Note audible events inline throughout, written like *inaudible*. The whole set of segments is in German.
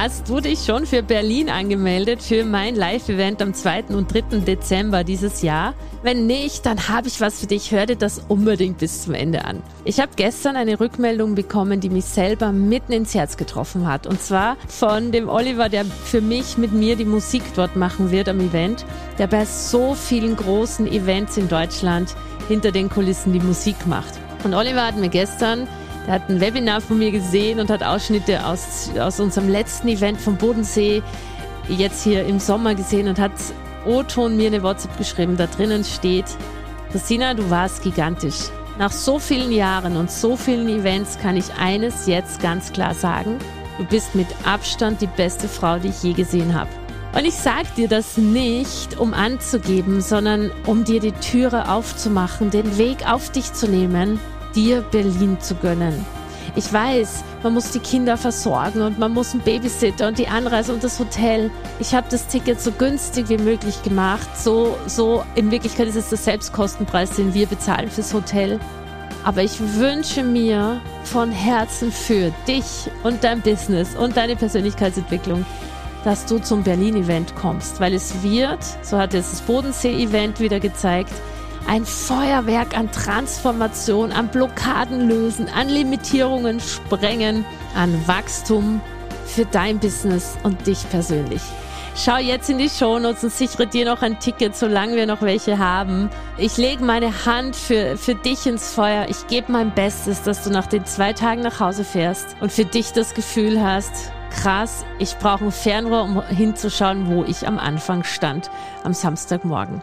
Hast du dich schon für Berlin angemeldet für mein Live-Event am 2. und 3. Dezember dieses Jahr? Wenn nicht, dann habe ich was für dich. Hör dir das unbedingt bis zum Ende an. Ich habe gestern eine Rückmeldung bekommen, die mich selber mitten ins Herz getroffen hat. Und zwar von dem Oliver, der für mich mit mir die Musik dort machen wird am Event, der bei so vielen großen Events in Deutschland hinter den Kulissen die Musik macht. Und Oliver hat mir gestern er hat ein Webinar von mir gesehen und hat Ausschnitte aus, aus unserem letzten Event vom Bodensee jetzt hier im Sommer gesehen und hat O-Ton mir eine WhatsApp geschrieben. Da drinnen steht, Christina, du warst gigantisch. Nach so vielen Jahren und so vielen Events kann ich eines jetzt ganz klar sagen. Du bist mit Abstand die beste Frau, die ich je gesehen habe. Und ich sag dir das nicht, um anzugeben, sondern um dir die Türe aufzumachen, den Weg auf dich zu nehmen dir Berlin zu gönnen. Ich weiß, man muss die Kinder versorgen und man muss einen Babysitter und die Anreise und das Hotel. Ich habe das Ticket so günstig wie möglich gemacht. So, so in Wirklichkeit ist es der Selbstkostenpreis, den wir bezahlen fürs Hotel. Aber ich wünsche mir von Herzen für dich und dein Business und deine Persönlichkeitsentwicklung, dass du zum Berlin-Event kommst, weil es wird, so hat es das Bodensee-Event wieder gezeigt, ein Feuerwerk an Transformation, an Blockaden lösen, an Limitierungen sprengen, an Wachstum für dein Business und dich persönlich. Schau jetzt in die Shownotes und sichere dir noch ein Ticket, solange wir noch welche haben. Ich lege meine Hand für, für dich ins Feuer. Ich gebe mein Bestes, dass du nach den zwei Tagen nach Hause fährst und für dich das Gefühl hast, krass, ich brauche ein Fernrohr, um hinzuschauen, wo ich am Anfang stand, am Samstagmorgen.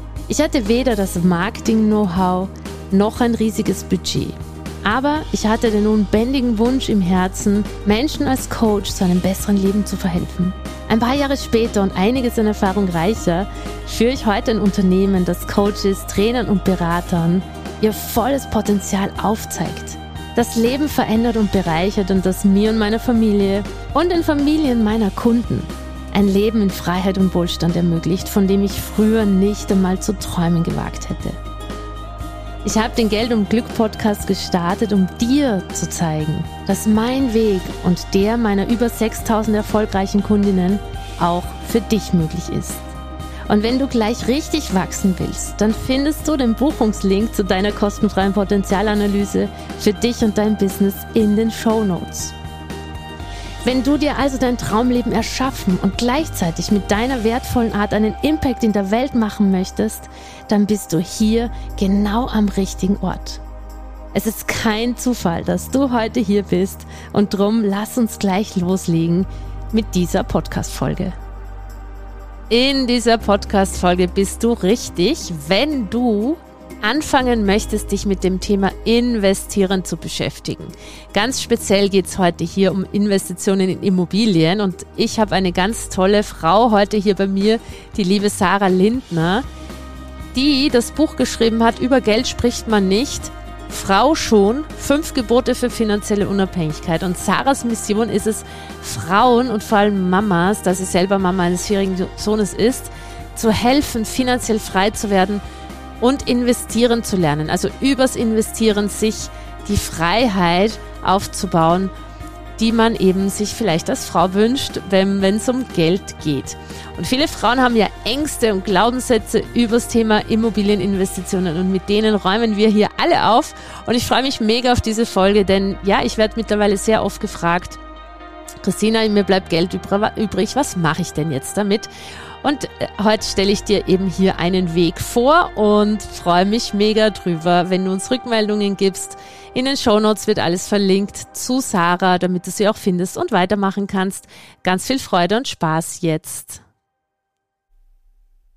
Ich hatte weder das Marketing-Know-how noch ein riesiges Budget. Aber ich hatte den unbändigen Wunsch im Herzen, Menschen als Coach zu einem besseren Leben zu verhelfen. Ein paar Jahre später und einiges an Erfahrung reicher, führe ich heute ein Unternehmen, das Coaches, Trainern und Beratern ihr volles Potenzial aufzeigt. Das Leben verändert und bereichert und das mir und meiner Familie und den Familien meiner Kunden ein Leben in Freiheit und Wohlstand ermöglicht, von dem ich früher nicht einmal zu träumen gewagt hätte. Ich habe den Geld und Glück Podcast gestartet, um dir zu zeigen, dass mein Weg und der meiner über 6000 erfolgreichen Kundinnen auch für dich möglich ist. Und wenn du gleich richtig wachsen willst, dann findest du den Buchungslink zu deiner kostenfreien Potenzialanalyse für dich und dein Business in den Show Notes. Wenn du dir also dein Traumleben erschaffen und gleichzeitig mit deiner wertvollen Art einen Impact in der Welt machen möchtest, dann bist du hier genau am richtigen Ort. Es ist kein Zufall, dass du heute hier bist und drum lass uns gleich loslegen mit dieser Podcast-Folge. In dieser Podcast-Folge bist du richtig, wenn du anfangen möchtest, dich mit dem Thema Investieren zu beschäftigen. Ganz speziell geht es heute hier um Investitionen in Immobilien und ich habe eine ganz tolle Frau heute hier bei mir, die liebe Sarah Lindner, die das Buch geschrieben hat, über Geld spricht man nicht. Frau schon, fünf Gebote für finanzielle Unabhängigkeit. Und Sarahs Mission ist es, Frauen und vor allem Mamas, da sie selber Mama eines vierjährigen Sohnes ist, zu helfen, finanziell frei zu werden und investieren zu lernen. Also übers Investieren sich die Freiheit aufzubauen, die man eben sich vielleicht als Frau wünscht, wenn es um Geld geht. Und viele Frauen haben ja Ängste und Glaubenssätze übers Thema Immobilieninvestitionen und mit denen räumen wir hier alle auf. Und ich freue mich mega auf diese Folge, denn ja, ich werde mittlerweile sehr oft gefragt, Christina, mir bleibt Geld übrig, was mache ich denn jetzt damit? Und äh, heute stelle ich dir eben hier einen Weg vor und freue mich mega drüber, wenn du uns Rückmeldungen gibst. In den Show Notes wird alles verlinkt zu Sarah, damit du sie auch findest und weitermachen kannst. Ganz viel Freude und Spaß jetzt.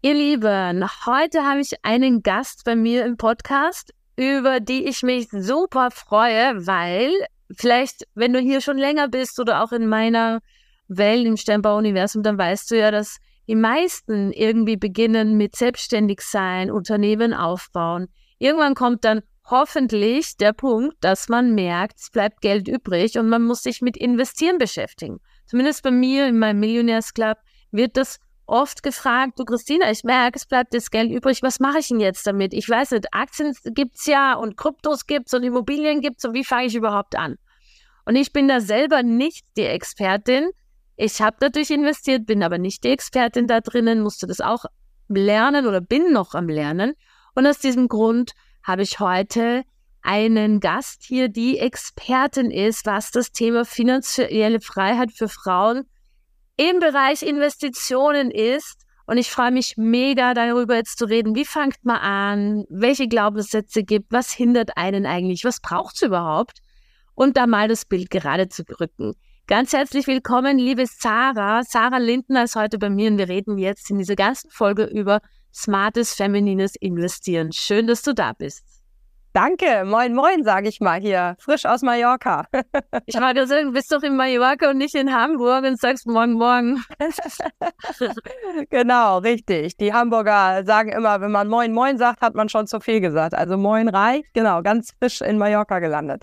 Ihr Lieben, heute habe ich einen Gast bei mir im Podcast, über die ich mich super freue, weil vielleicht, wenn du hier schon länger bist oder auch in meiner Welt im Sternbau-Universum, dann weißt du ja, dass die meisten irgendwie beginnen mit selbstständig sein, Unternehmen aufbauen. Irgendwann kommt dann hoffentlich der Punkt, dass man merkt, es bleibt Geld übrig und man muss sich mit Investieren beschäftigen. Zumindest bei mir in meinem Millionärsclub wird das oft gefragt, du Christina, ich merke, es bleibt das Geld übrig, was mache ich denn jetzt damit? Ich weiß nicht, Aktien gibt es ja und Kryptos gibt es und Immobilien gibt es und wie fange ich überhaupt an? Und ich bin da selber nicht die Expertin. Ich habe natürlich investiert, bin aber nicht die Expertin da drinnen, musste das auch lernen oder bin noch am Lernen. Und aus diesem Grund habe ich heute einen Gast hier, die Expertin ist, was das Thema finanzielle Freiheit für Frauen im Bereich Investitionen ist. Und ich freue mich mega darüber jetzt zu reden. Wie fangt man an? Welche Glaubenssätze gibt? Was hindert einen eigentlich? Was braucht es überhaupt? Und da mal das Bild gerade zu rücken. Ganz herzlich willkommen, liebe Sarah. Sarah Lindner ist heute bei mir und wir reden jetzt in dieser ganzen Folge über smartes feminines Investieren. Schön, dass du da bist. Danke, moin moin, sage ich mal hier, frisch aus Mallorca. *laughs* ich habe gesagt, du bist doch in Mallorca und nicht in Hamburg und sagst morgen morgen. *laughs* genau, richtig. Die Hamburger sagen immer, wenn man moin moin sagt, hat man schon zu viel gesagt. Also moin reicht, genau, ganz frisch in Mallorca gelandet.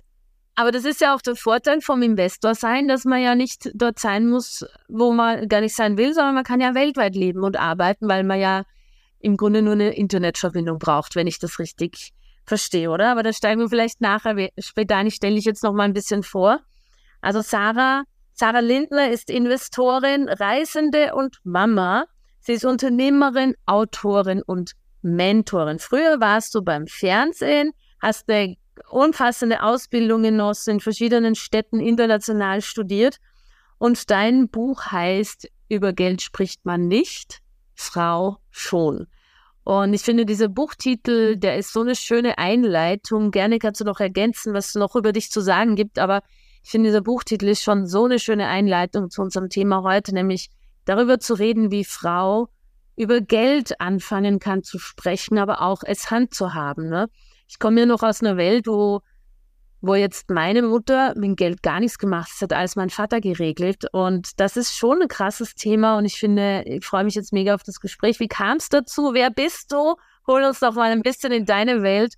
Aber das ist ja auch der Vorteil vom Investor sein, dass man ja nicht dort sein muss, wo man gar nicht sein will, sondern man kann ja weltweit leben und arbeiten, weil man ja im Grunde nur eine Internetverbindung braucht, wenn ich das richtig verstehe, oder? Aber da steigen wir vielleicht nachher später ein. Ich stelle dich jetzt noch mal ein bisschen vor. Also Sarah, Sarah Lindner ist Investorin, Reisende und Mama. Sie ist Unternehmerin, Autorin und Mentorin. Früher warst du beim Fernsehen, hast eine umfassende Ausbildung genossen, in verschiedenen Städten international studiert. Und dein Buch heißt Über Geld spricht man nicht, Frau schon. Und ich finde, dieser Buchtitel, der ist so eine schöne Einleitung. Gerne kannst du noch ergänzen, was es noch über dich zu sagen gibt. Aber ich finde, dieser Buchtitel ist schon so eine schöne Einleitung zu unserem Thema heute, nämlich darüber zu reden, wie Frau über Geld anfangen kann zu sprechen, aber auch es Hand zu haben. Ne? Ich komme ja noch aus einer Welt, wo wo jetzt meine Mutter mit Geld gar nichts gemacht hat, alles mein Vater geregelt. Und das ist schon ein krasses Thema und ich finde, ich freue mich jetzt mega auf das Gespräch. Wie kam es dazu? Wer bist du? Hol uns doch mal ein bisschen in deine Welt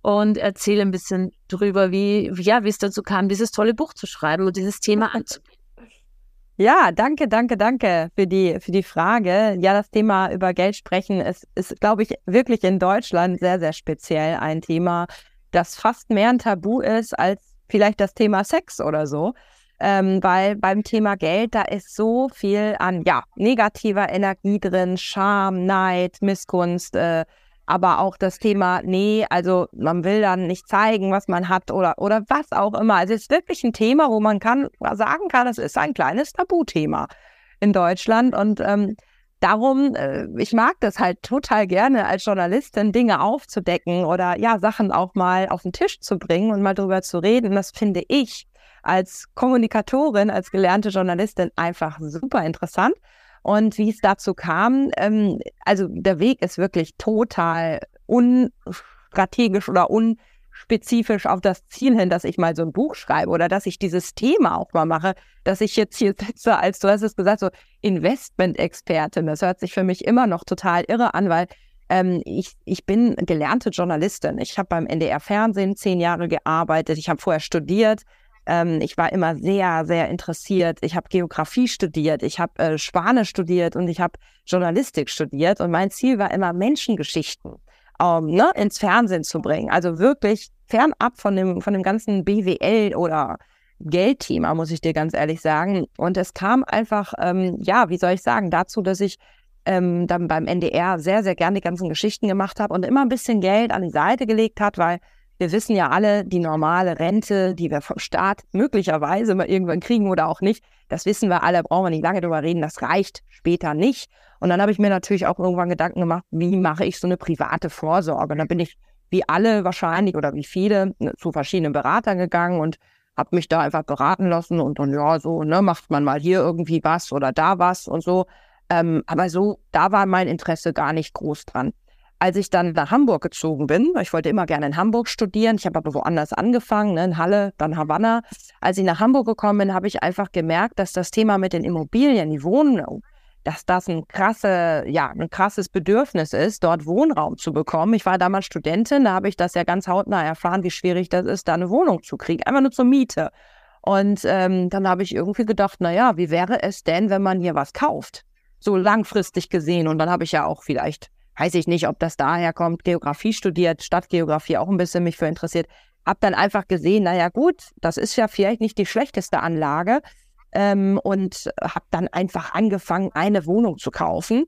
und erzähl ein bisschen drüber, wie, ja, wie es dazu kam, dieses tolle Buch zu schreiben und dieses Thema anzugehen. Ja, danke, danke, danke für die, für die Frage. Ja, das Thema über Geld sprechen ist, ist, glaube ich, wirklich in Deutschland sehr, sehr speziell ein Thema, das fast mehr ein Tabu ist als vielleicht das Thema Sex oder so. Ähm, weil beim Thema Geld, da ist so viel an, ja, negativer Energie drin, Scham, Neid, Missgunst, äh, aber auch das Thema, nee, also man will dann nicht zeigen, was man hat oder, oder was auch immer. Also es ist wirklich ein Thema, wo man kann, sagen kann, es ist ein kleines Tabuthema in Deutschland und ähm, darum, äh, ich mag das halt total gerne als Journalistin, Dinge aufzudecken oder ja, Sachen auch mal auf den Tisch zu bringen und mal drüber zu reden. Das finde ich als Kommunikatorin, als gelernte Journalistin einfach super interessant. Und wie es dazu kam, ähm, also der Weg ist wirklich total unstrategisch oder un spezifisch auf das Ziel hin, dass ich mal so ein Buch schreibe oder dass ich dieses Thema auch mal mache, dass ich jetzt hier *laughs* sitze als, du hast es gesagt, so Investment-Expertin. Das hört sich für mich immer noch total irre an, weil ähm, ich, ich bin gelernte Journalistin. Ich habe beim NDR Fernsehen zehn Jahre gearbeitet. Ich habe vorher studiert. Ähm, ich war immer sehr, sehr interessiert. Ich habe Geografie studiert. Ich habe äh, Spanisch studiert und ich habe Journalistik studiert. Und mein Ziel war immer Menschengeschichten ähm, ne, ins Fernsehen zu bringen. Also wirklich fernab von dem, von dem ganzen BWL oder Geldthema, muss ich dir ganz ehrlich sagen. Und es kam einfach, ähm, ja, wie soll ich sagen, dazu, dass ich ähm, dann beim NDR sehr, sehr gerne die ganzen Geschichten gemacht habe und immer ein bisschen Geld an die Seite gelegt hat, weil wir wissen ja alle, die normale Rente, die wir vom Staat möglicherweise mal irgendwann kriegen oder auch nicht, das wissen wir alle, brauchen wir nicht lange drüber reden, das reicht später nicht. Und dann habe ich mir natürlich auch irgendwann Gedanken gemacht, wie mache ich so eine private Vorsorge? Und dann bin ich wie alle wahrscheinlich oder wie viele ne, zu verschiedenen Beratern gegangen und habe mich da einfach beraten lassen und dann, ja, so, ne, macht man mal hier irgendwie was oder da was und so. Ähm, aber so, da war mein Interesse gar nicht groß dran. Als ich dann nach Hamburg gezogen bin, ich wollte immer gerne in Hamburg studieren, ich habe aber woanders angefangen, ne, in Halle, dann Havanna. Als ich nach Hamburg gekommen bin, habe ich einfach gemerkt, dass das Thema mit den Immobilien, die Wohnung, dass das ein krasse, ja, ein krasses Bedürfnis ist, dort Wohnraum zu bekommen. Ich war damals Studentin, da habe ich das ja ganz hautnah erfahren, wie schwierig das ist, da eine Wohnung zu kriegen, einfach nur zur Miete. Und ähm, dann habe ich irgendwie gedacht, na ja, wie wäre es denn, wenn man hier was kauft? So langfristig gesehen. Und dann habe ich ja auch vielleicht, weiß ich nicht, ob das daher kommt, Geografie studiert, Stadtgeografie auch ein bisschen mich für interessiert. Hab dann einfach gesehen, naja gut, das ist ja vielleicht nicht die schlechteste Anlage ähm, und habe dann einfach angefangen, eine Wohnung zu kaufen.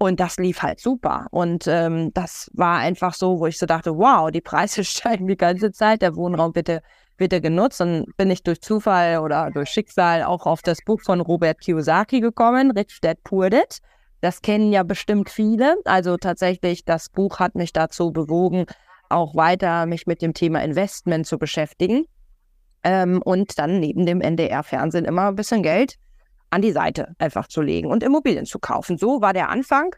Und das lief halt super. Und ähm, das war einfach so, wo ich so dachte, wow, die Preise *laughs* steigen die ganze Zeit, der Wohnraum bitte wird er genutzt. Und bin ich durch Zufall oder durch Schicksal auch auf das Buch von Robert Kiyosaki gekommen, Rich Dad Poor Dad. Das kennen ja bestimmt viele. Also tatsächlich, das Buch hat mich dazu bewogen, auch weiter mich mit dem Thema Investment zu beschäftigen ähm, und dann neben dem NDR-Fernsehen immer ein bisschen Geld an die Seite einfach zu legen und Immobilien zu kaufen. So war der Anfang.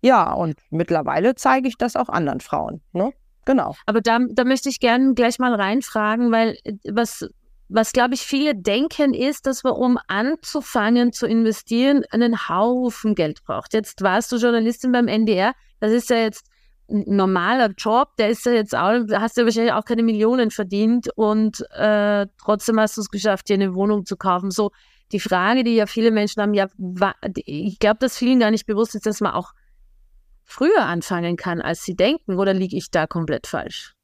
Ja, und mittlerweile zeige ich das auch anderen Frauen. Ne? Genau. Aber da, da möchte ich gerne gleich mal reinfragen, weil äh, was, was glaube ich viele denken, ist, dass man, um anzufangen zu investieren, einen Haufen Geld braucht. Jetzt warst du Journalistin beim NDR. Das ist ja jetzt normaler Job, der ist ja jetzt auch, hast du ja wahrscheinlich auch keine Millionen verdient und äh, trotzdem hast du es geschafft, dir eine Wohnung zu kaufen. So die Frage, die ja viele Menschen haben, ja, ich glaube, dass vielen gar nicht bewusst ist, dass man auch früher anfangen kann, als sie denken, oder liege ich da komplett falsch?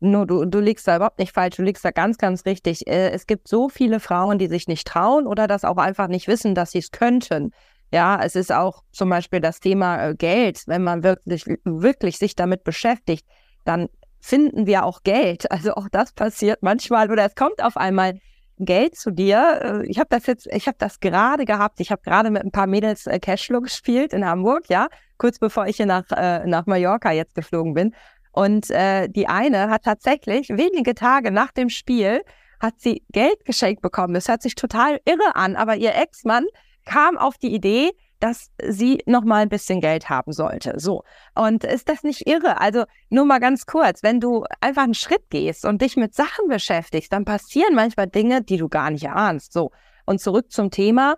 No, du, du liegst da überhaupt nicht falsch, du liegst da ganz, ganz richtig. Äh, es gibt so viele Frauen, die sich nicht trauen oder das auch einfach nicht wissen, dass sie es könnten. Ja, es ist auch zum Beispiel das Thema äh, Geld. Wenn man wirklich, wirklich sich damit beschäftigt, dann finden wir auch Geld. *laughs* Also auch das passiert manchmal oder es kommt auf einmal Geld zu dir. Äh, ich habe das jetzt, ich habe das gerade gehabt. Ich habe gerade mit ein paar Mädels Cashflow gespielt in Hamburg, ja, kurz bevor ich hier nach, nach Mallorca jetzt geflogen bin. Und äh, die eine hat tatsächlich wenige Tage nach dem Spiel hat sie Geld geschenkt bekommen. Das hört sich total irre an, aber ihr Ex-Mann kam auf die Idee, dass sie noch mal ein bisschen Geld haben sollte. So. Und ist das nicht irre? Also nur mal ganz kurz, wenn du einfach einen Schritt gehst und dich mit Sachen beschäftigst, dann passieren manchmal Dinge, die du gar nicht erahnst. So. Und zurück zum Thema.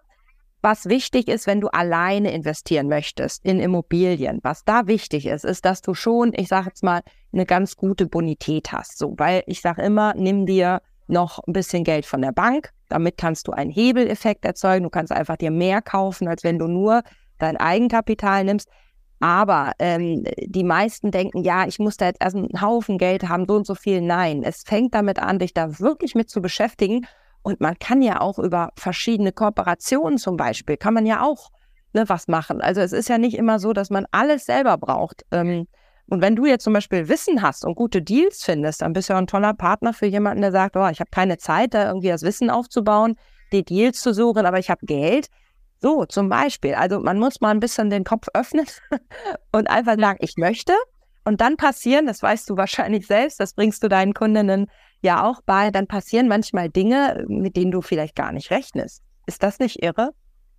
Was wichtig ist, wenn du alleine investieren möchtest in Immobilien, was da wichtig ist, ist, dass du schon, ich sage jetzt mal, eine ganz gute Bonität hast. So, weil ich sage immer, nimm dir noch ein bisschen Geld von der Bank. Damit kannst du einen Hebeleffekt erzeugen. Du kannst einfach dir mehr kaufen, als wenn du nur dein Eigenkapital nimmst. Aber ähm, die meisten denken, ja, ich muss da jetzt erst einen Haufen Geld haben, so und so viel. Nein, es fängt damit an, dich da wirklich mit zu beschäftigen. Und man kann ja auch über verschiedene Kooperationen zum Beispiel, kann man ja auch ne, was machen. Also es ist ja nicht immer so, dass man alles selber braucht. Ähm, und wenn du jetzt zum Beispiel Wissen hast und gute Deals findest, dann bist du ja ein toller Partner für jemanden, der sagt, oh, ich habe keine Zeit, da irgendwie das Wissen aufzubauen, die Deals zu suchen, aber ich habe Geld. So, zum Beispiel. Also man muss mal ein bisschen den Kopf öffnen *laughs* und einfach sagen, ich möchte. Und dann passieren, das weißt du wahrscheinlich selbst, das bringst du deinen Kundinnen ja auch bei, dann passieren manchmal Dinge, mit denen du vielleicht gar nicht rechnest. Ist das nicht irre?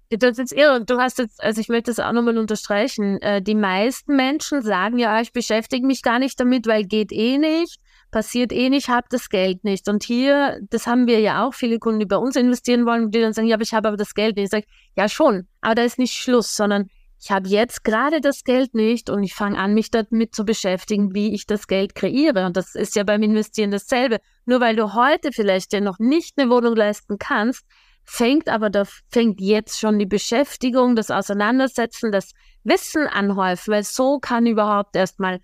Das ist irre. Du hast jetzt, also ich möchte das auch nochmal unterstreichen. Äh, die meisten Menschen sagen ja, ich beschäftige mich gar nicht damit, weil geht eh nicht, passiert eh nicht, habe das Geld nicht. Und hier, das haben wir ja auch, viele Kunden, die bei uns investieren wollen, die dann sagen, ja, aber ich habe aber das Geld nicht. Ich sage, ja schon, aber da ist nicht Schluss, sondern ich habe jetzt gerade das Geld nicht und ich fange an, mich damit zu beschäftigen, wie ich das Geld kreiere. Und das ist ja beim Investieren dasselbe. Nur weil du heute vielleicht dir noch nicht eine Wohnung leisten kannst, fängt aber da fängt jetzt schon die Beschäftigung, das Auseinandersetzen, das Wissen anhäufen, weil so kann überhaupt erstmal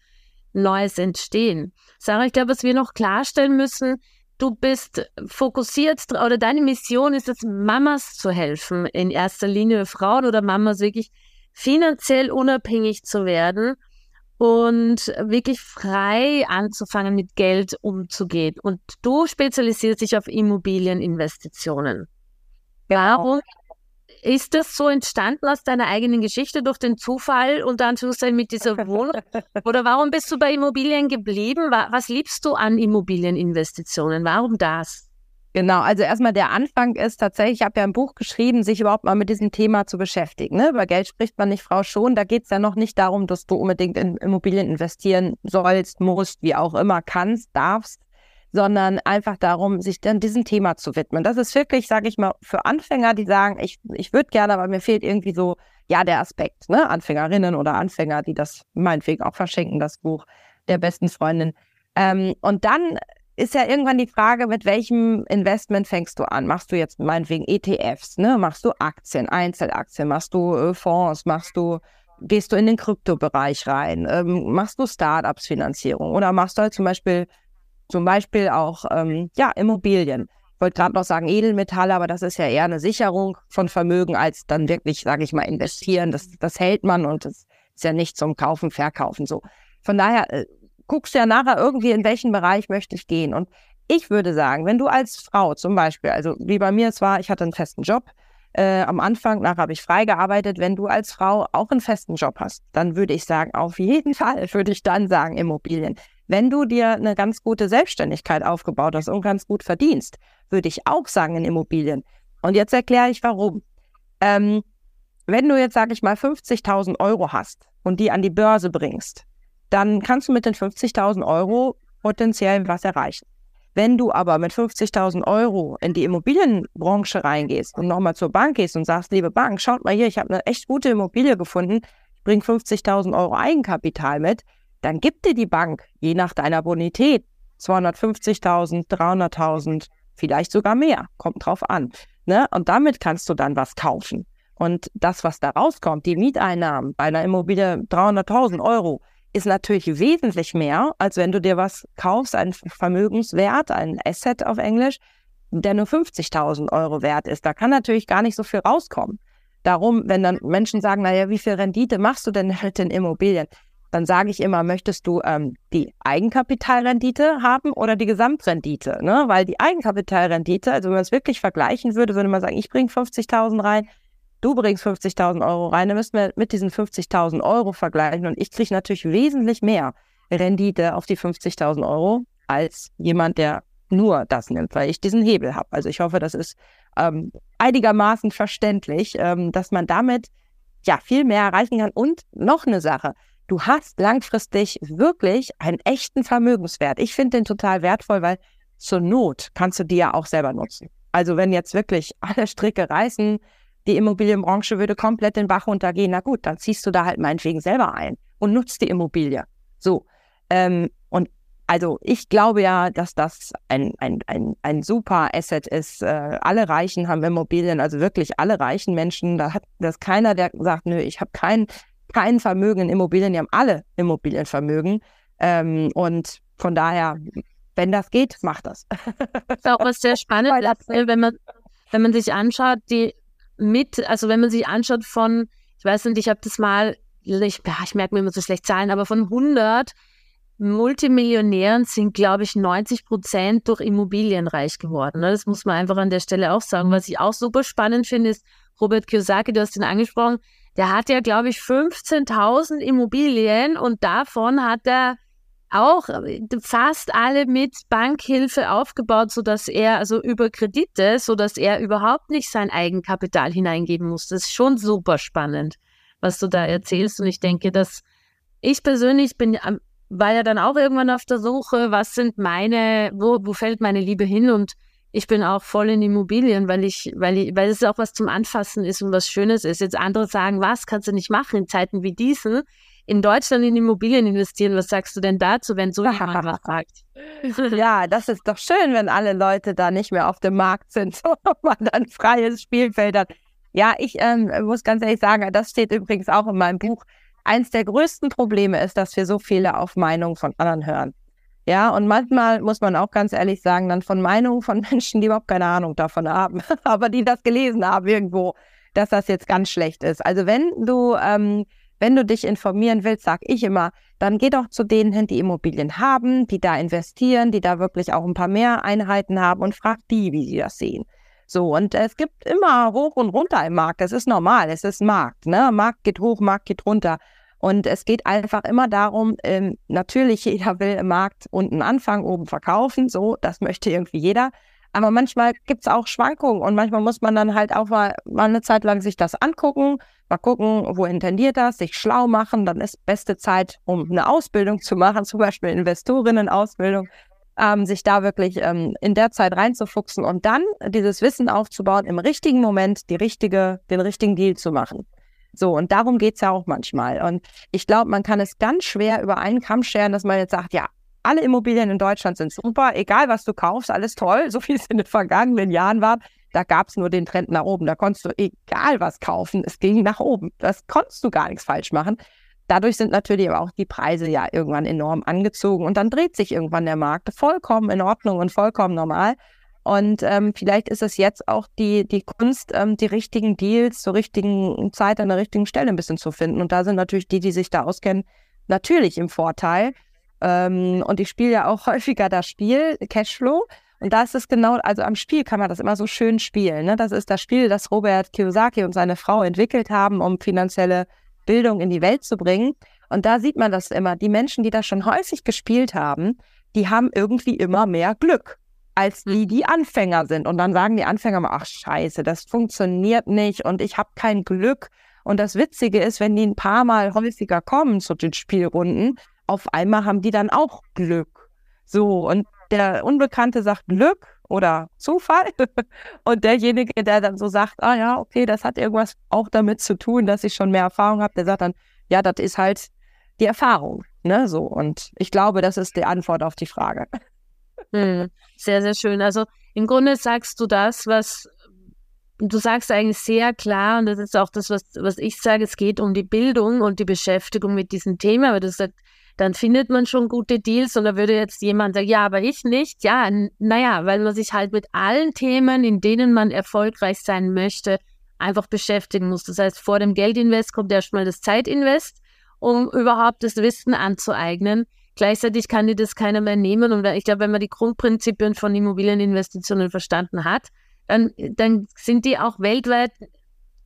Neues entstehen. Sarah, ich glaube, was wir noch klarstellen müssen, du bist fokussiert oder deine Mission ist es, Mamas zu helfen, in erster Linie Frauen oder Mamas wirklich finanziell unabhängig zu werden und wirklich frei anzufangen, mit Geld umzugehen. Und du spezialisierst dich auf Immobilieninvestitionen. Warum ist das so entstanden aus deiner eigenen Geschichte durch den Zufall und dann Anführungszeichen mit dieser Wohnung? *laughs* Oder warum bist du bei Immobilien geblieben? Was liebst du an Immobilieninvestitionen? Warum das? Genau, also erstmal der Anfang ist tatsächlich, ich habe ja ein Buch geschrieben, sich überhaupt mal mit diesem Thema zu beschäftigen. Ne? Über Geld spricht man nicht, Frau schon. Da geht es ja noch nicht darum, dass du unbedingt in Immobilien investieren sollst, musst, wie auch immer, kannst, darfst, sondern einfach darum, sich dann diesem Thema zu widmen. Das ist wirklich, sage ich mal, für Anfänger, die sagen, ich, ich würde gerne, aber mir fehlt irgendwie so, ja, der Aspekt, ne? Anfängerinnen oder Anfänger, die das meinetwegen auch verschenken, das Buch der besten Freundin. Ähm, und dann ist ja irgendwann die Frage, mit welchem Investment fängst du an? Machst du jetzt meinetwegen ETFs, ne? Machst du Aktien, Einzelaktien, machst du äh, Fonds, machst du, gehst du in den Kryptobereich rein, ähm, machst du Startups Finanzierung oder machst du halt zum Beispiel zum Beispiel auch ähm, ja, Immobilien. Ich wollte gerade noch sagen Edelmetalle, aber das ist ja eher eine Sicherung von Vermögen als dann wirklich, sage ich mal, investieren. Das, das hält man und das ist ja nicht zum Kaufen, Verkaufen so. Von daher äh, guckst ja nachher irgendwie, in welchen Bereich möchte ich gehen. Und ich würde sagen, wenn du als Frau zum Beispiel, also wie bei mir es war, ich hatte einen festen Job, äh, am Anfang, nachher habe ich frei gearbeitet. Wenn du als Frau auch einen festen Job hast, dann würde ich sagen, auf jeden *laughs* Fall würde ich dann sagen Immobilien. Wenn du dir eine ganz gute Selbstständigkeit aufgebaut hast und ganz gut verdienst, würde ich auch sagen in Immobilien. Und jetzt erkläre ich warum. Ähm, wenn du jetzt, sage ich mal, 50.000 Euro hast und die an die Börse bringst, dann kannst du mit den 50.000 Euro potenziell was erreichen. Wenn du aber mit 50.000 Euro in die Immobilienbranche reingehst und nochmal zur Bank gehst und sagst, liebe Bank, schaut mal hier, ich habe eine echt gute Immobilie gefunden, ich bringe 50.000 Euro Eigenkapital mit, dann gibt dir die Bank, je nach deiner Bonität, 250.000, 300.000, vielleicht sogar mehr, kommt drauf an. Ne? Und damit kannst du dann was kaufen. Und das, was da rauskommt, die Mieteinnahmen bei einer Immobilie 300.000 Euro, ist natürlich wesentlich mehr, als wenn du dir was kaufst, ein Vermögenswert, ein Asset auf Englisch, der nur 50.000 Euro wert ist. Da kann natürlich gar nicht so viel rauskommen. Darum, wenn dann Menschen sagen, naja, wie viel Rendite machst du denn mit den Immobilien? Dann sage ich immer, möchtest du ähm, die Eigenkapitalrendite haben oder die Gesamtrendite? Ne? Weil die Eigenkapitalrendite, also wenn man es wirklich vergleichen würde, würde man sagen, ich bringe 50.000 rein, du bringst 50.000 Euro rein, dann müssen wir mit diesen 50.000 Euro vergleichen und ich kriege natürlich wesentlich mehr Rendite auf die 50.000 Euro als jemand, der nur das nimmt, weil ich diesen Hebel habe. Also ich hoffe, das ist ähm, einigermaßen verständlich, ähm, dass man damit ja viel mehr erreichen kann. Und noch eine Sache, du hast langfristig wirklich einen echten Vermögenswert. Ich finde den total wertvoll, weil zur Not kannst du die ja auch selber nutzen. Also wenn jetzt wirklich alle Stricke reißen, die Immobilienbranche würde komplett den Bach runtergehen. Na gut, dann ziehst du da halt meinetwegen selber ein und nutzt die Immobilie. So. Ähm, und also ich glaube ja, dass das ein, ein, ein, ein super Asset ist. Äh, alle Reichen haben Immobilien, also wirklich alle reichen Menschen. Da hat das keiner, der sagt, nö, ich habe kein, kein Vermögen in Immobilien. Die haben alle Immobilienvermögen. Ähm, und von daher, wenn das geht, macht das. Das ist auch was sehr spannend, *laughs* wenn man, wenn man sich anschaut, die mit, also wenn man sich anschaut von, ich weiß nicht, ich habe das mal, ich, ich merke mir immer so schlecht Zahlen, aber von 100 Multimillionären sind, glaube ich, 90 Prozent durch Immobilien reich geworden. Ne? Das muss man einfach an der Stelle auch sagen. Was ich auch super spannend finde, ist, Robert Kiyosaki, du hast ihn angesprochen, der hat ja, glaube ich, 15.000 Immobilien und davon hat er auch äh, fast alle mit Bankhilfe aufgebaut, so dass er also über Kredite, so dass er überhaupt nicht sein Eigenkapital hineingeben muss. Das ist schon super spannend, was du da erzählst. Und ich denke, dass ich persönlich bin, war ja dann auch irgendwann auf der Suche, was sind meine, wo, wo fällt meine Liebe hin? Und ich bin auch voll in Immobilien, weil ich, weil ich, weil es auch was zum Anfassen ist und was Schönes ist. Jetzt andere sagen, was kannst du nicht machen in Zeiten wie diesen? In Deutschland in Immobilien investieren. Was sagst du denn dazu, wenn so *laughs* jemand was sagt? Ja, das ist doch schön, wenn alle Leute da nicht mehr auf dem Markt sind *laughs* und man dann freies Spielfeld hat. Ja, ich ähm, muss ganz ehrlich sagen, das steht übrigens auch in meinem Buch. Eins der größten Probleme ist, dass wir so viele auf Meinungen von anderen hören. Ja, und manchmal muss man auch ganz ehrlich sagen, dann von Meinungen von *laughs* Menschen, die überhaupt keine Ahnung davon haben, aber die das gelesen haben irgendwo, dass das jetzt ganz schlecht ist. Also wenn du ähm, wenn du dich informieren willst, sag ich immer, dann geh doch zu denen hin, die Immobilien haben, die da investieren, die da wirklich auch ein paar mehr Einheiten haben und frag die, wie sie das sehen. So, und es gibt immer hoch und runter im Markt. Das ist normal, es ist Markt. Ne? Markt geht hoch, Markt geht runter. Und es geht einfach immer darum, ähm, natürlich, jeder will im Markt unten anfangen, oben verkaufen. So, das möchte irgendwie jeder. Aber manchmal gibt es auch Schwankungen und manchmal muss man dann halt auch mal, mal eine Zeit lang sich das angucken, mal gucken, wohin tendiert das, sich schlau machen. Dann ist beste Zeit, um eine Ausbildung zu machen, *laughs* zum Beispiel Investorinnenausbildung. ähm, sich da wirklich ähm, in der Zeit reinzufuchsen und dann dieses Wissen aufzubauen, im richtigen Moment die richtige, den richtigen Deal zu machen. So, und darum geht's ja auch manchmal. Und ich glaube, man kann es ganz schwer über einen Kamm scheren, dass man jetzt sagt, ja, alle Immobilien in Deutschland sind super, egal was du kaufst, alles toll, so wie es in den vergangenen Jahren war. Da gab's nur den Trend nach oben. Da konntest du egal was kaufen, es ging nach oben. Das konntest du gar nichts falsch machen. Dadurch sind natürlich aber auch die Preise ja irgendwann enorm angezogen und dann dreht sich irgendwann der Markt vollkommen in Ordnung und vollkommen normal. Und ähm, vielleicht ist es jetzt auch die, die Kunst, ähm, die richtigen Deals zur richtigen Zeit an der richtigen Stelle ein bisschen zu finden. Und da sind natürlich die, die sich da auskennen, natürlich im Vorteil. Ähm, und ich spiele ja auch *laughs* häufiger das Spiel, Cashflow. Und da ist es genau, also am Spiel kann man das immer so schön spielen. Ne? Das ist das Spiel, das Robert Kiyosaki und seine Frau entwickelt haben, um finanzielle Bildung in die Welt zu bringen. Und da sieht man das immer. Die Menschen, die das schon häufig gespielt haben, die haben irgendwie immer mehr Glück als die, die Anfänger sind. Und dann sagen die Anfänger mal, ach scheiße, das funktioniert nicht und ich habe kein Glück. Und das Witzige ist, wenn die ein paar Mal häufiger kommen zu den Spielrunden, auf einmal haben die dann auch Glück. So, und der Unbekannte sagt Glück oder Zufall. *laughs* Und derjenige, der dann so sagt, ah ja, okay, das hat irgendwas auch damit zu tun, dass ich schon mehr Erfahrung habe, der sagt dann, ja, das ist halt die Erfahrung. Ne, so. Und ich glaube, das ist die Antwort auf die Frage. Hm, sehr, sehr schön. Also im Grunde sagst du das, was du sagst eigentlich sehr klar, und das ist auch das, was, was ich sage, es geht um die Bildung und die Beschäftigung mit diesem Thema, weil du sagst, dann findet man schon gute Deals da würde jetzt jemand sagen, ja, aber ich nicht. Ja, naja, weil man sich halt mit allen Themen, in denen man erfolgreich sein möchte, einfach beschäftigen muss. Das heißt, vor dem Geldinvest kommt erstmal das Zeitinvest, um überhaupt das Wissen anzueignen. Gleichzeitig kann dir das keiner mehr nehmen. Und ich glaube, wenn man die Grundprinzipien von Immobilieninvestitionen verstanden hat, dann, dann sind die auch weltweit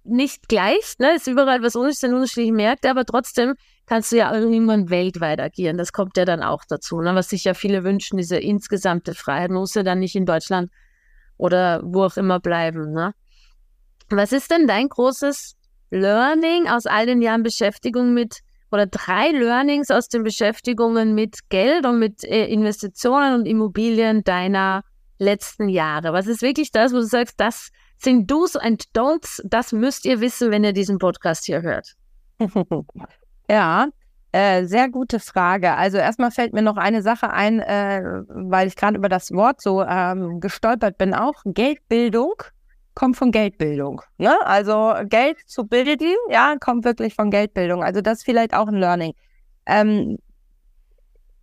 nicht gleich. Ne? Es ist überall was unterschiedliches, unterschiedliche Märkte, aber trotzdem kannst du ja irgendwann weltweit agieren. Das kommt ja dann auch dazu. Ne? Was sich ja viele wünschen, diese insgesamte Freiheit muss ja dann nicht in Deutschland oder wo auch immer bleiben. Ne? Was ist denn dein großes Learning aus all den Jahren Beschäftigung mit oder drei Learnings aus den Beschäftigungen mit Geld und mit äh, Investitionen und Immobilien deiner letzten Jahre? Was ist wirklich das, wo du sagst, das sind Do's and Don'ts, das müsst ihr wissen, wenn ihr diesen Podcast hier hört? *laughs* Ja, äh, sehr gute Frage. Also erstmal fällt mir noch eine Sache ein, äh, weil ich gerade über das Wort so ähm, gestolpert bin auch. Geldbildung kommt von Geldbildung. Ne? Also Geld zu bilden, ja, kommt wirklich von Geldbildung. Also das ist vielleicht auch ein Learning. Ähm,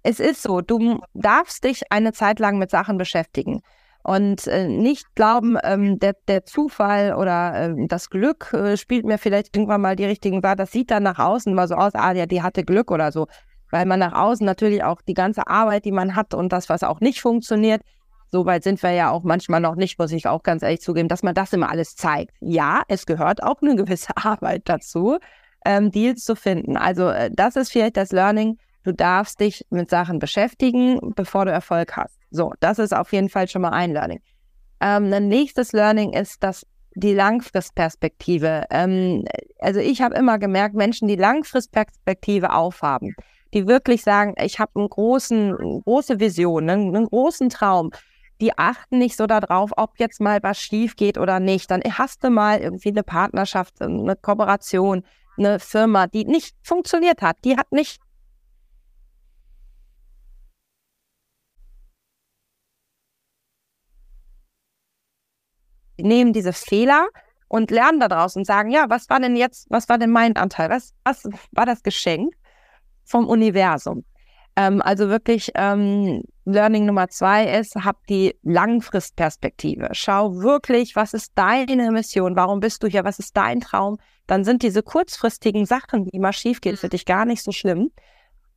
es ist so, du darfst dich eine Zeit lang mit Sachen beschäftigen. Und äh, nicht glauben, ähm, der, der Zufall oder äh, das Glück äh, spielt mir vielleicht irgendwann mal die richtigen Sachen. Das sieht dann nach außen mal so aus, ah, ja, die hatte Glück oder so. Weil man nach außen natürlich auch die ganze Arbeit, die man hat und das, was auch nicht funktioniert, so weit sind wir ja auch manchmal noch nicht, muss ich auch ganz ehrlich zugeben, dass man das immer alles zeigt. Ja, es gehört auch eine gewisse *laughs* Arbeit dazu, ähm, Deals zu finden. Also äh, das ist vielleicht das Learning. Du darfst dich mit Sachen beschäftigen, bevor du Erfolg hast. So, das ist auf jeden Fall schon mal ein Learning. Ähm, ein nächstes Learning ist, dass die Langfristperspektive. Ähm, also ich habe immer gemerkt, Menschen, die Langfristperspektive aufhaben, die wirklich sagen, ich habe einen großen, große Vision, einen, einen großen Traum, die achten nicht so darauf, ob jetzt mal was schief geht oder nicht. Dann hast du mal irgendwie eine Partnerschaft, eine Kooperation, eine Firma, die nicht funktioniert hat, die hat nicht nehmen diese Fehler und lernen daraus und sagen, ja, was war denn jetzt, was war denn mein Anteil? Was, was war das Geschenk vom Universum? Ähm, also wirklich, ähm, Learning Nummer zwei ist, hab die Langfristperspektive. Schau wirklich, was ist deine Mission? Warum bist du hier? Was ist dein Traum? Dann sind diese kurzfristigen Sachen, die mal schief gehen, für dich gar nicht so schlimm.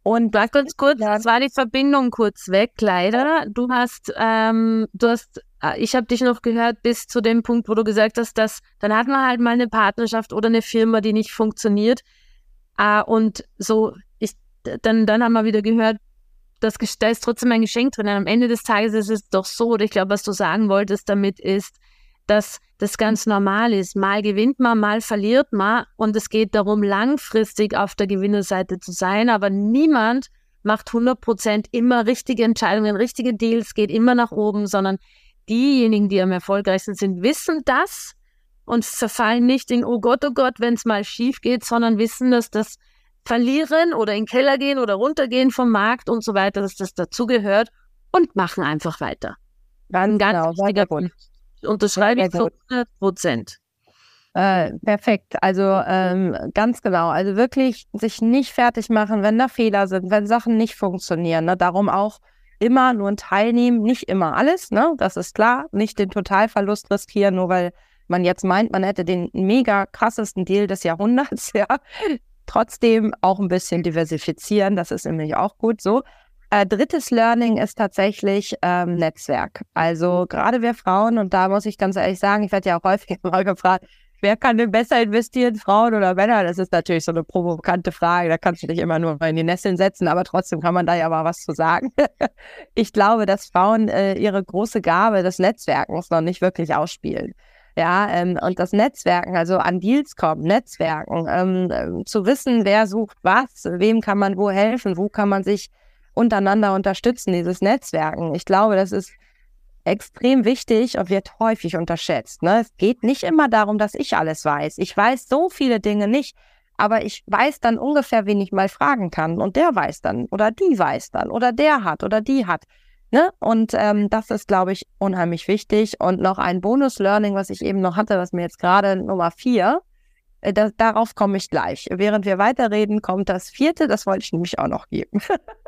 Und bleib ganz kurz, es war die Verbindung kurz weg, leider. Du hast, ähm, du hast, ich habe dich noch gehört bis zu dem Punkt, wo du gesagt hast, dass dann hat man halt mal eine Partnerschaft oder eine Firma, die nicht funktioniert. Äh, und so, ich, dann, dann haben wir wieder gehört, das, da ist trotzdem ein Geschenk drin. Und am Ende des Tages ist es doch so, oder ich glaube, was du sagen wolltest damit ist, dass das ganz normal ist. Mal gewinnt man, mal verliert man und es geht darum, langfristig auf der Gewinnerseite zu sein, aber niemand macht 100 Prozent immer richtige Entscheidungen, richtige Deals, geht immer nach oben, sondern diejenigen, die am erfolgreichsten sind, wissen das und verfallen nicht in, oh Gott, oh Gott, wenn es mal schief geht, sondern wissen, dass das Verlieren oder in den Keller gehen oder runtergehen vom Markt und so weiter, dass das dazugehört und machen einfach weiter. Ganz, ganz genau, wichtiger Punkt. Unterschreibe ich zu 100 Prozent. Äh, perfekt. Also ähm, ganz genau. Also wirklich sich nicht fertig machen, wenn da Fehler sind, wenn Sachen nicht funktionieren. Ne? Darum auch immer nur ein Teilnehmen, nicht immer alles. Ne? Das ist klar. Nicht den Totalverlust riskieren, nur weil man jetzt meint, man hätte den mega krassesten Deal des Jahrhunderts. *laughs* Ja. Trotzdem auch ein bisschen diversifizieren. Das ist nämlich auch gut so. Äh, drittes Learning ist tatsächlich ähm, Netzwerk. Also gerade wir Frauen, und da muss ich ganz ehrlich sagen, ich werde ja auch häufig *laughs* mal gefragt, wer kann denn besser investieren, Frauen oder Männer? Das ist natürlich so eine provokante Frage, da kannst du dich immer nur in die Nesseln setzen, aber trotzdem kann man da ja mal was zu sagen. *laughs* ich glaube, dass Frauen äh, ihre große Gabe des Netzwerkens noch nicht wirklich ausspielen. Ja, ähm, und das Netzwerken, also an Deals kommen, Netzwerken, ähm, äh, zu wissen, wer sucht was, wem kann man wo helfen, wo kann man sich untereinander unterstützen, dieses Netzwerken. Ich glaube, das ist extrem wichtig und wird häufig unterschätzt. Ne? Es geht nicht immer darum, dass ich alles weiß. Ich weiß so viele Dinge nicht, aber ich weiß dann ungefähr, wen ich mal fragen kann. Und der weiß dann oder die weiß dann oder der hat oder die hat. Ne? Und ähm, das ist, glaube ich, unheimlich wichtig. Und noch ein Bonus-Learning, was ich eben noch hatte, was mir jetzt gerade Nummer vier, äh, da, darauf komme ich gleich. Während wir weiterreden, kommt das vierte, das wollte ich nämlich auch noch geben. *laughs*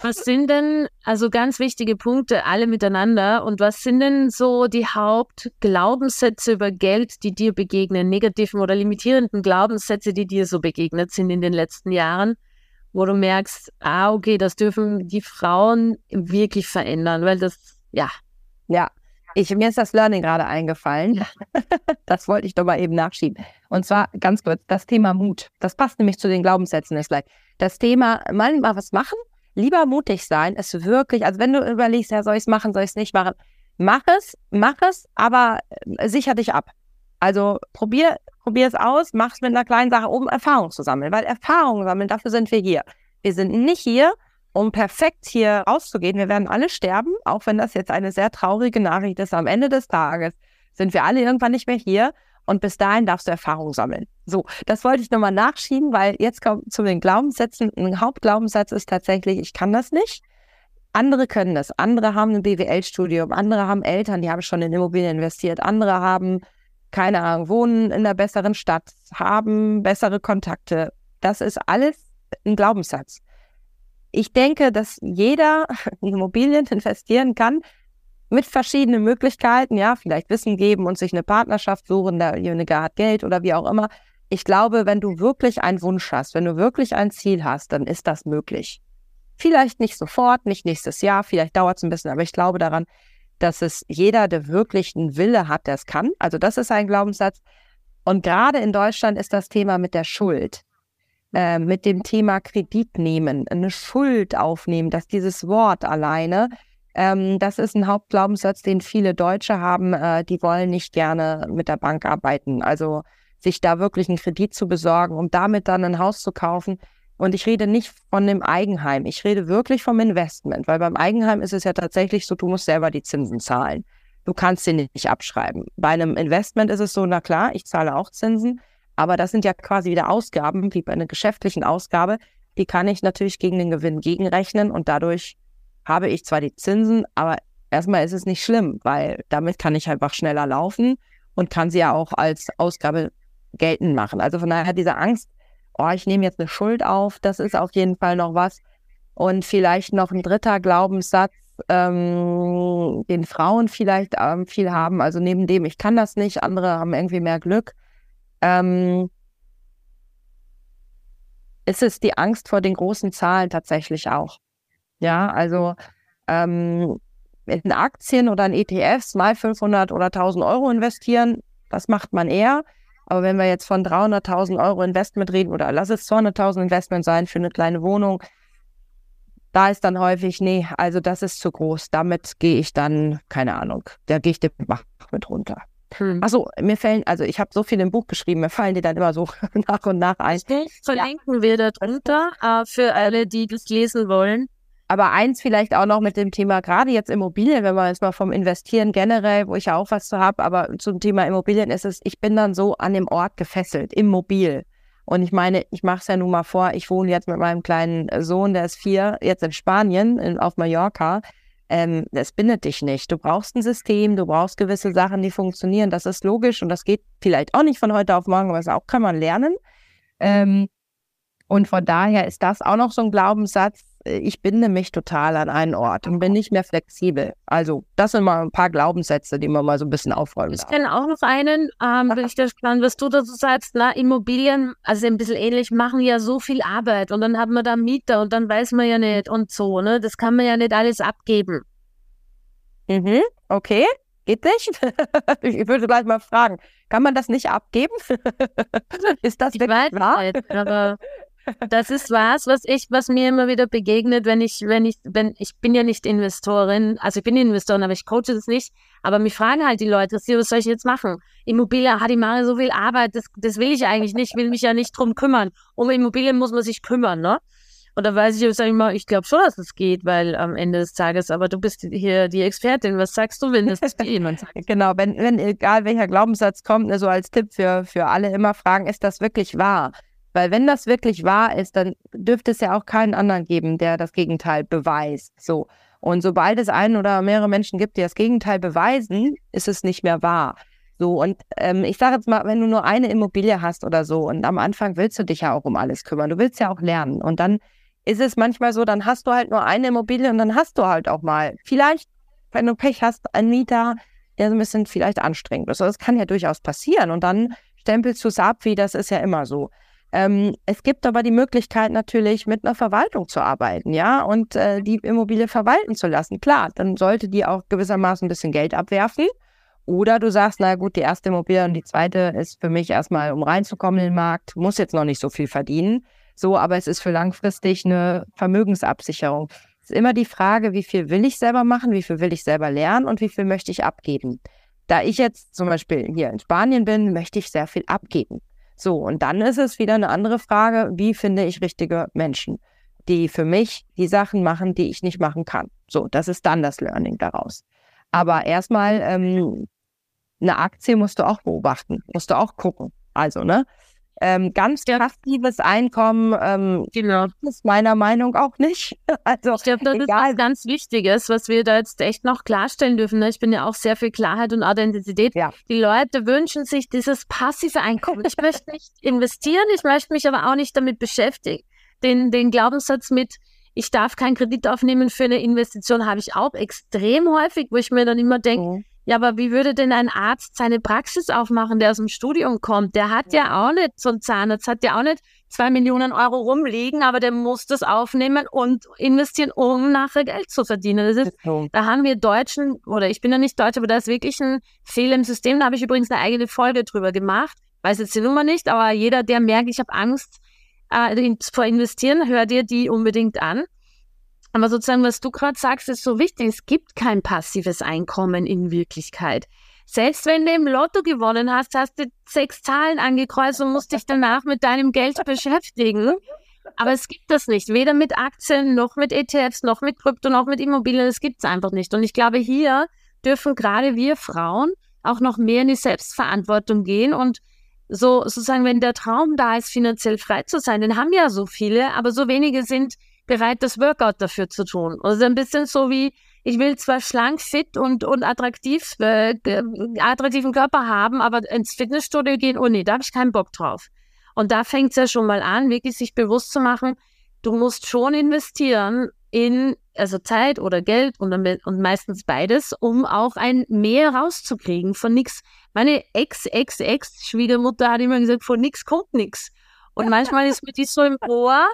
Was sind denn, also ganz wichtige Punkte, alle miteinander, und was sind denn so die Hauptglaubenssätze über Geld, die dir begegnen, negativen oder limitierenden Glaubenssätze, die dir so begegnet sind in den letzten Jahren, wo du merkst, ah, okay, das dürfen die Frauen wirklich verändern, weil das, ja. Ja, ich, mir ist das Learning gerade eingefallen. Ja. *laughs* Das wollte ich doch mal eben nachschieben. Und zwar ganz kurz, das Thema Mut. Das passt nämlich zu den Glaubenssätzen ist gleich. Das Thema, mal, mal was machen lieber mutig sein, es wirklich, also wenn du überlegst, ja, soll ich es machen, soll ich es nicht machen, mach es, mach es, aber äh, sicher dich ab. Also probier, probier es aus, mach es mit einer kleinen Sache, um Erfahrung zu sammeln, weil Erfahrung sammeln, dafür sind wir hier. Wir sind nicht hier, um perfekt hier rauszugehen. Wir werden alle sterben, auch wenn das jetzt eine sehr traurige Nachricht ist. Am Ende des Tages sind wir alle irgendwann nicht mehr hier und bis dahin darfst du Erfahrung sammeln. So, das wollte ich nochmal nachschieben, weil jetzt kommt zu den Glaubenssätzen. Ein Hauptglaubenssatz ist tatsächlich, ich kann das nicht. Andere können das. Andere haben ein BWL-Studium. Andere haben Eltern, die haben schon in Immobilien investiert. Andere haben, keine Ahnung, wohnen in einer besseren Stadt, haben bessere Kontakte. Das ist alles ein Glaubenssatz. Ich denke, dass jeder *laughs* in Immobilien investieren kann, mit verschiedenen Möglichkeiten, ja, vielleicht Wissen geben und sich eine Partnerschaft suchen, derjenige hat Geld oder wie auch immer. Ich glaube, wenn du wirklich einen Wunsch hast, wenn du wirklich ein Ziel hast, dann ist das möglich. Vielleicht nicht sofort, nicht nächstes Jahr, vielleicht dauert es ein bisschen, aber ich glaube daran, dass es jeder, der wirklich einen Wille hat, der es kann. Also das ist ein Glaubenssatz. Und gerade in Deutschland ist das Thema mit der Schuld, äh, mit dem Thema Kredit nehmen, eine Schuld aufnehmen, dass dieses Wort alleine ähm, das ist ein Hauptglaubenssatz, den viele Deutsche haben. Äh, die wollen nicht gerne mit der Bank arbeiten. Also sich da wirklich einen Kredit zu besorgen, um damit dann ein Haus zu kaufen. Und ich rede nicht von dem Eigenheim. Ich rede wirklich vom Investment, weil beim Eigenheim ist es ja tatsächlich so, du musst selber die Zinsen zahlen. Du kannst sie nicht abschreiben. Bei einem Investment ist es so, na klar, ich zahle auch Zinsen, aber das sind ja quasi wieder Ausgaben, wie bei einer geschäftlichen Ausgabe. Die kann ich natürlich gegen den Gewinn gegenrechnen und dadurch habe ich zwar die Zinsen, aber erstmal ist es nicht schlimm, weil damit kann ich einfach schneller laufen und kann sie ja auch als Ausgabe geltend machen. Also von daher diese Angst, oh, ich nehme jetzt eine Schuld auf, das ist auf jeden Fall noch was. Und vielleicht noch ein dritter Glaubenssatz, ähm, den Frauen vielleicht ähm, viel haben. Also neben dem, ich kann das nicht, andere haben irgendwie mehr Glück. Ähm, ist es die Angst vor den großen Zahlen tatsächlich auch. Ja, also ähm, in Aktien oder in ETFs mal 500 oder 1000 Euro investieren, das macht man eher. Aber wenn wir jetzt von 300.000 Euro Investment reden oder lass es 200.000 Investment sein für eine kleine Wohnung, da ist dann häufig, nee, also das ist zu groß. Damit gehe ich dann, keine Ahnung, da gehe ich den Bach mit runter. Hm. Achso, mir fällen, also ich habe so viel im Buch geschrieben, mir fallen die dann immer so *laughs* nach und nach ein. verlinken ja. wir da drunter äh, für alle, die das lesen wollen. Aber eins vielleicht auch noch mit dem Thema, gerade jetzt Immobilien, wenn man jetzt mal vom Investieren generell, wo ich ja auch was zu habe, aber zum Thema Immobilien ist es, ich bin dann so an dem Ort gefesselt, immobil. Und ich meine, ich mache es ja nun mal vor, ich wohne jetzt mit meinem kleinen Sohn, der ist vier, jetzt in Spanien, in, auf Mallorca. Ähm, das bindet dich nicht. Du brauchst ein System, du brauchst gewisse Sachen, die funktionieren. Das ist logisch und das geht vielleicht auch nicht von heute auf morgen, aber das auch kann man lernen. Ähm, und von daher ist das auch noch so ein Glaubenssatz, ich binde mich total an einen Ort und bin nicht mehr flexibel. Also, das sind mal ein paar Glaubenssätze, die man mal so ein bisschen aufräumen Ich kenne auch noch einen, ähm, bin ich gespannt, was du dazu sagst. Na, Immobilien, also ein bisschen ähnlich, machen ja so viel Arbeit und dann hat man da Mieter und dann weiß man ja nicht und so, ne? Das kann man ja nicht alles abgeben. Mhm, okay. Geht nicht? *laughs* ich würde gleich mal fragen, kann man das nicht abgeben? *laughs* ist das ich wirklich wahr? Nicht, aber *laughs* das ist was, was ich, was mir immer wieder begegnet, wenn ich, wenn ich, wenn ich bin ja nicht Investorin, also ich bin Investorin, aber ich coache das nicht. Aber mich fragen halt die Leute, was soll ich jetzt machen? Immobilie, hat die mache so viel Arbeit, das, das will ich eigentlich nicht, will mich ja nicht drum kümmern. Um Immobilien muss man sich kümmern, ne? Und da weiß ich, sag ich mal, ich glaube schon, dass es geht, weil am Ende des Tages, aber du bist hier die Expertin. Was sagst du, wenn das jemand sagt? *laughs* genau, wenn, wenn egal welcher Glaubenssatz kommt, also als Tipp für, für alle immer fragen, ist das wirklich wahr? Weil wenn das wirklich wahr ist, dann dürfte es ja auch keinen anderen geben, der das Gegenteil beweist. So. Und sobald es einen oder mehrere Menschen gibt, die das Gegenteil beweisen, ist es nicht mehr wahr. So, und ähm, ich sage jetzt mal, wenn du nur eine Immobilie hast oder so, und am Anfang willst du dich ja auch um alles kümmern, du willst ja auch lernen. Und dann ist es manchmal so, dann hast du halt nur eine Immobilie und dann hast du halt auch mal, vielleicht, wenn du Pech hast, einen Mieter, der so ein bisschen vielleicht anstrengend ist. Das kann ja durchaus passieren. Und dann stempelst du es ab, wie das ist ja immer so. Ähm, es gibt aber die Möglichkeit natürlich, mit einer Verwaltung zu arbeiten, ja, und äh, die Immobilie verwalten zu lassen. Klar, dann sollte die auch gewissermaßen ein bisschen Geld abwerfen. Oder du sagst, na gut, die erste Immobilie und die zweite ist für mich erstmal, um reinzukommen in den Markt, muss jetzt noch nicht so viel verdienen. So, aber es ist für langfristig eine Vermögensabsicherung. Es ist immer die Frage, wie viel will ich selber machen, wie viel will ich selber lernen und wie viel möchte ich abgeben. Da ich jetzt zum Beispiel hier in Spanien bin, möchte ich sehr viel abgeben. So, und dann ist es wieder eine andere Frage, wie finde ich richtige Menschen, die für mich die Sachen machen, die ich nicht machen kann. So, das ist dann das Learning daraus. Aber erstmal, ähm, eine Aktie musst du auch beobachten, musst du auch gucken. Also, ne? Ähm, ganz passives Einkommen ähm, genau. ist meiner Meinung auch nicht. *laughs* Also, ich glaube, das egal. ist was ganz Wichtiges, was wir da jetzt echt noch klarstellen dürfen. Ne? Ich bin ja auch sehr für Klarheit und Authentizität. Ja. Die Leute wünschen sich dieses passive Einkommen. Ich möchte *laughs* nicht investieren, ich möchte mich aber auch nicht damit beschäftigen. Den, den Glaubenssatz mit, ich darf keinen Kredit aufnehmen für eine Investition, habe ich auch extrem häufig, wo ich mir dann immer denke, mhm. Ja, aber wie würde denn ein Arzt seine Praxis aufmachen, der aus dem Studium kommt? Der hat ja, ja auch nicht, so ein Zahnarzt hat ja auch nicht zwei Millionen Euro rumliegen, aber der muss das aufnehmen und investieren, um nachher Geld zu verdienen. Das ist, da haben wir Deutschen, oder ich bin ja nicht Deutsch, aber da ist wirklich ein Fehler im System. Da habe ich übrigens eine eigene Folge drüber gemacht. Weiß jetzt die Nummer nicht, aber jeder, der merkt, ich habe Angst äh, vor Investieren, hör dir die unbedingt an. Aber sozusagen, was du gerade sagst, ist so wichtig. Es gibt kein passives Einkommen in Wirklichkeit. Selbst wenn du im Lotto gewonnen hast, hast du sechs Zahlen angekreuzt und musst dich danach mit deinem Geld *laughs* beschäftigen. Aber es gibt das nicht. Weder mit Aktien, noch mit ETFs, noch mit Krypto, noch mit Immobilien. Das gibt es einfach nicht. Und ich glaube, hier dürfen gerade wir Frauen auch noch mehr in die Selbstverantwortung gehen und so sozusagen, wenn der Traum da ist, finanziell frei zu sein, den haben ja so viele, aber so wenige sind bereit, das Workout dafür zu tun. Also ein bisschen so wie, ich will zwar schlank, fit und, und attraktiv, äh, attraktiven Körper haben, aber ins Fitnessstudio gehen, oh nee, da habe ich keinen Bock drauf. Und da fängt es ja schon mal an, wirklich sich bewusst zu machen, du musst schon investieren in also Zeit oder Geld und, und meistens beides, um auch ein Mehr rauszukriegen von nichts. Meine Ex-Ex-Ex-Schwiegermutter hat immer gesagt, von nichts kommt nichts. Und *laughs* manchmal ist mir die so im Ohr,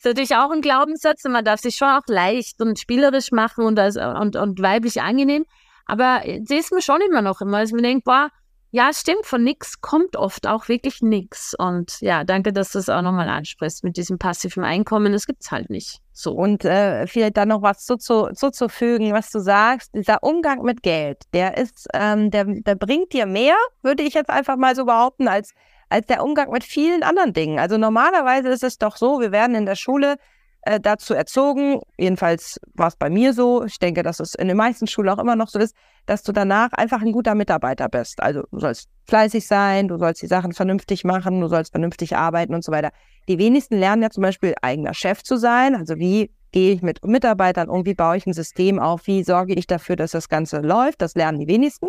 ist natürlich auch ein Glaubenssatz und man darf sich schon auch leicht und spielerisch machen und, als, und, und weiblich angenehm. Aber sie ist mir schon immer noch immer, als man denkt, boah, ja, stimmt, von nichts kommt oft auch wirklich nichts. Und ja, danke, dass du es auch nochmal ansprichst mit diesem passiven Einkommen. Das gibt es halt nicht. So. Und äh, vielleicht dann noch was zuzufügen, zu, was du sagst. Dieser Umgang mit Geld, der ist, ähm, der, der bringt dir mehr, würde ich jetzt einfach mal so behaupten, als, als der Umgang mit vielen anderen Dingen. Also normalerweise ist es doch so, wir werden in der Schule äh, dazu erzogen, jedenfalls war es bei mir so, ich denke, dass es in den meisten Schulen auch immer noch so ist, dass du danach einfach ein guter Mitarbeiter bist. Also du sollst fleißig sein, du sollst die Sachen vernünftig machen, du sollst vernünftig arbeiten und so weiter. Die wenigsten lernen ja zum Beispiel eigener Chef zu sein. Also wie gehe ich mit Mitarbeitern um, wie baue ich ein System auf, wie sorge ich dafür, dass das Ganze läuft. Das lernen die wenigsten.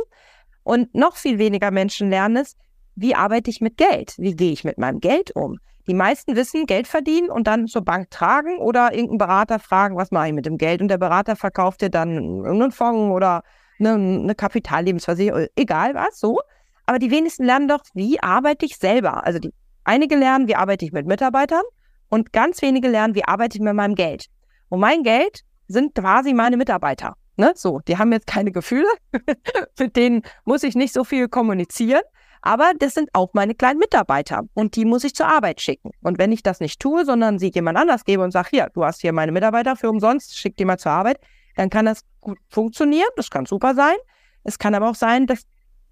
Und noch viel weniger Menschen lernen es, wie arbeite ich mit Geld? Wie gehe ich mit meinem Geld um? Die meisten wissen, Geld verdienen und dann zur Bank tragen oder irgendeinen Berater fragen, was mache ich mit dem Geld? Und der Berater verkauft dir dann irgendeinen Fonds oder eine, eine Kapitallebensversicherung, egal was, so. Aber die wenigsten lernen doch, wie arbeite ich selber? Also die einige lernen, wie arbeite ich mit Mitarbeitern und ganz wenige lernen, wie arbeite ich mit meinem Geld. Und mein Geld sind quasi meine Mitarbeiter. Ne? So, die haben jetzt keine Gefühle, *laughs* mit denen muss ich nicht so viel kommunizieren. Aber das sind auch meine kleinen Mitarbeiter und die muss ich zur Arbeit schicken. Und wenn ich das nicht tue, sondern sie jemand anders gebe und sage, hier, du hast hier meine Mitarbeiter für umsonst, schick die mal zur Arbeit, dann kann das gut funktionieren, das kann super sein. Es kann aber auch sein, dass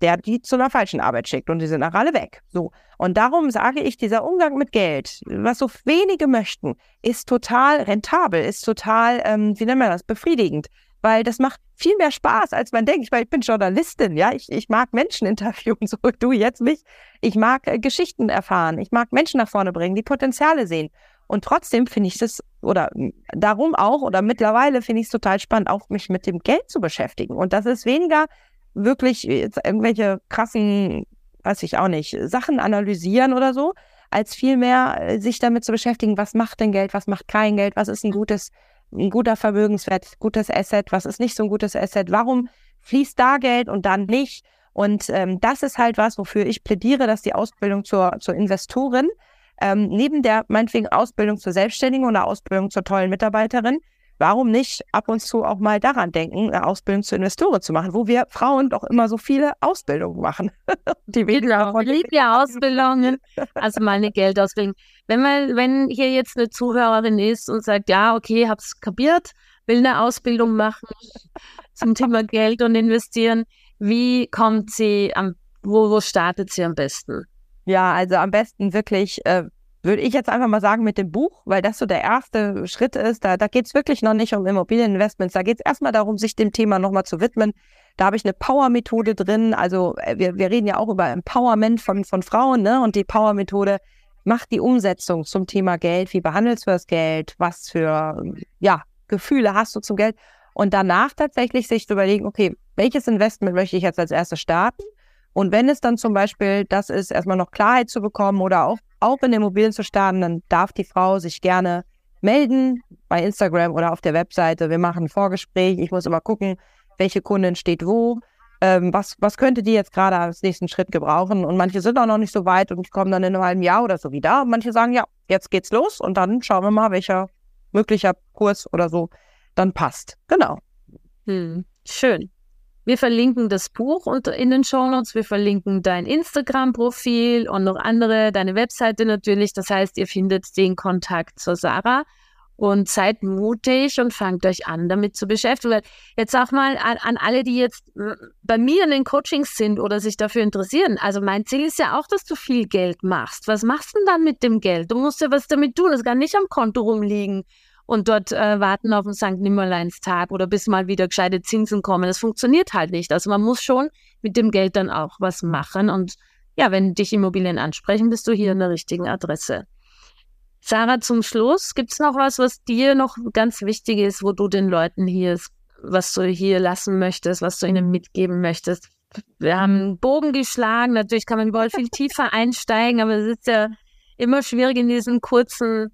der die zu einer falschen Arbeit schickt und die sind auch alle weg. So. Und darum sage ich, dieser Umgang mit Geld, was so wenige möchten, ist total rentabel, ist total, ähm, wie nennt man das, befriedigend weil das macht viel mehr Spaß, als man denkt. Ich, meine, ich bin Journalistin, ja, ich, ich mag Menschen interviewen, *laughs* so du jetzt mich. Ich mag äh, Geschichten erfahren, ich mag Menschen nach vorne bringen, die Potenziale sehen. Und trotzdem finde ich das, oder darum auch, oder mittlerweile finde ich es total spannend, auch mich mit dem Geld zu beschäftigen. Und das ist weniger wirklich jetzt irgendwelche krassen, weiß ich auch nicht, Sachen analysieren oder so, als vielmehr äh, sich damit zu beschäftigen, was macht denn Geld, was macht kein Geld, was ist ein gutes ein guter Vermögenswert, gutes Asset, was ist nicht so ein gutes Asset, warum fließt da Geld und dann nicht? Und ähm, das ist halt was, wofür ich plädiere, dass die Ausbildung zur, zur Investorin ähm, neben der meinetwegen Ausbildung zur Selbstständigen oder Ausbildung zur tollen Mitarbeiterin warum nicht ab und zu auch mal daran denken, eine Ausbildung zur Investoren zu machen, wo wir Frauen doch immer so viele Ausbildungen machen. *laughs* Die weniger von *laughs* ja Ausbildungen, also meine Geldausbildung. Wenn man, wenn hier jetzt eine Zuhörerin ist und sagt, ja, okay, hab's kapiert, will eine Ausbildung machen zum Thema Geld und investieren, wie kommt sie am, wo, wo startet sie am besten? Ja, also am besten wirklich äh, würde ich jetzt einfach mal sagen, mit dem Buch, weil das so der erste Schritt ist. Da, da geht es wirklich noch nicht um Immobilieninvestments. Da geht es erstmal darum, sich dem Thema nochmal zu widmen. Da habe ich eine Power-Methode drin. Also äh, wir, wir reden ja auch über Empowerment von, von Frauen, ne? Und die Power-Methode macht die Umsetzung zum Thema Geld. Wie behandelst du das Geld? Was für ja, Gefühle hast du zum Geld? Und danach tatsächlich sich zu überlegen, okay, welches Investment möchte ich jetzt als erstes starten? Und wenn es dann zum Beispiel das ist, erstmal noch Klarheit zu bekommen oder auch auch in Immobilien zu starten, dann darf die Frau sich gerne melden bei Instagram oder auf der Webseite. Wir machen ein Vorgespräch. Ich muss immer gucken, welche Kundin steht wo. Ähm, was, was könnte die jetzt gerade als nächsten Schritt gebrauchen? Und manche sind auch noch nicht so weit und kommen dann in einem halben Jahr oder so wieder. Und manche sagen, ja, jetzt geht's los und dann schauen wir mal, welcher möglicher Kurs oder so dann passt. Genau. Hm, schön. Wir verlinken das Buch in den Show Notes. Wir verlinken dein Instagram-Profil und noch andere, deine Webseite natürlich. Das heißt, ihr findet den Kontakt zur Sarah und seid mutig und fangt euch an, damit zu beschäftigen. Jetzt auch mal an, an, alle, die jetzt äh, bei mir in den Coachings sind oder sich dafür interessieren. Also mein Ziel ist ja auch, dass du viel Geld machst. Was machst du denn dann mit dem Geld? Du musst ja was damit tun. Es kann nicht am Konto rumliegen und dort äh, warten auf den St. Nimmerleinstag oder bis mal wieder gescheite Zinsen kommen. Das funktioniert halt nicht. Also man muss schon mit dem Geld dann auch was machen. Und ja, wenn dich Immobilien ansprechen, bist du hier an der richtigen Adresse. Sarah, zum Schluss, gibt es noch was, was dir noch ganz wichtig ist, wo du den Leuten hier, was du hier lassen möchtest, was du ihnen mitgeben möchtest? Wir haben einen Bogen geschlagen, natürlich kann man überall viel tiefer einsteigen, aber es ist ja immer schwierig in diesen kurzen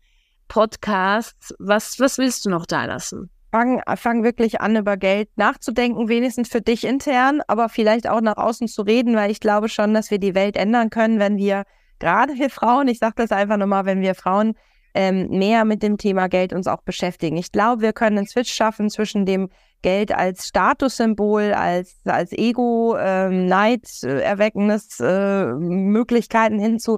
Podcasts. Was, was willst du noch da lassen? Fang, fang wirklich an, über Geld nachzudenken, wenigstens für dich intern, aber vielleicht auch nach außen zu reden, weil ich glaube schon, dass wir die Welt ändern können, wenn wir, gerade wir Frauen, ich sage das einfach nochmal, wenn wir Frauen ähm, mehr mit dem Thema Geld uns auch beschäftigen. Ich glaube, wir können einen Switch schaffen zwischen dem Geld als Statussymbol, als, als Ego, ähm, Neid, äh, erweckendes äh, Möglichkeiten hinzu.